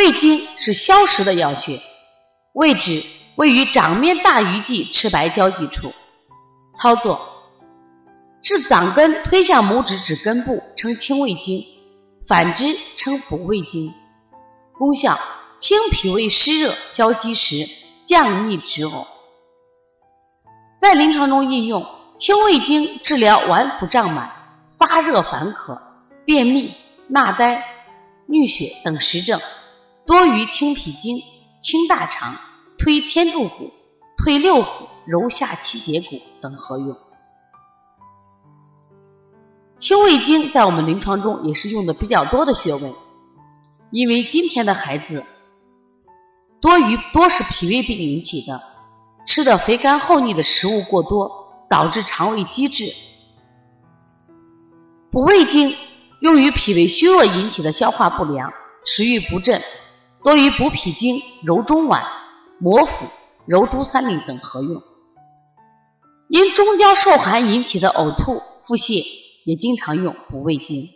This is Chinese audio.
胃经是消食的药穴，位置位于掌面大鱼际赤白交际处。操作：至掌根推向拇指指根部，称清胃经；反之称补胃经。功效：清脾胃湿热，消积食，降逆止呕。在临床中应用，清胃经治疗脘腹胀满、发热烦渴、便秘、纳呆、衄血等实症。多于清脾经、清大肠、推天柱骨、推六腑、揉下七节骨等合用。清胃经在我们临床中也是用的比较多的穴位，因为今天的孩子多于多是脾胃病引起的，吃的肥甘厚腻的食物过多，导致肠胃积滞。补胃经用于脾胃虚弱引起的消化不良、食欲不振。多于补脾经、揉中脘、摩腹、揉足三里等合用。因中焦受寒引起的呕吐、腹泻，也经常用补胃经。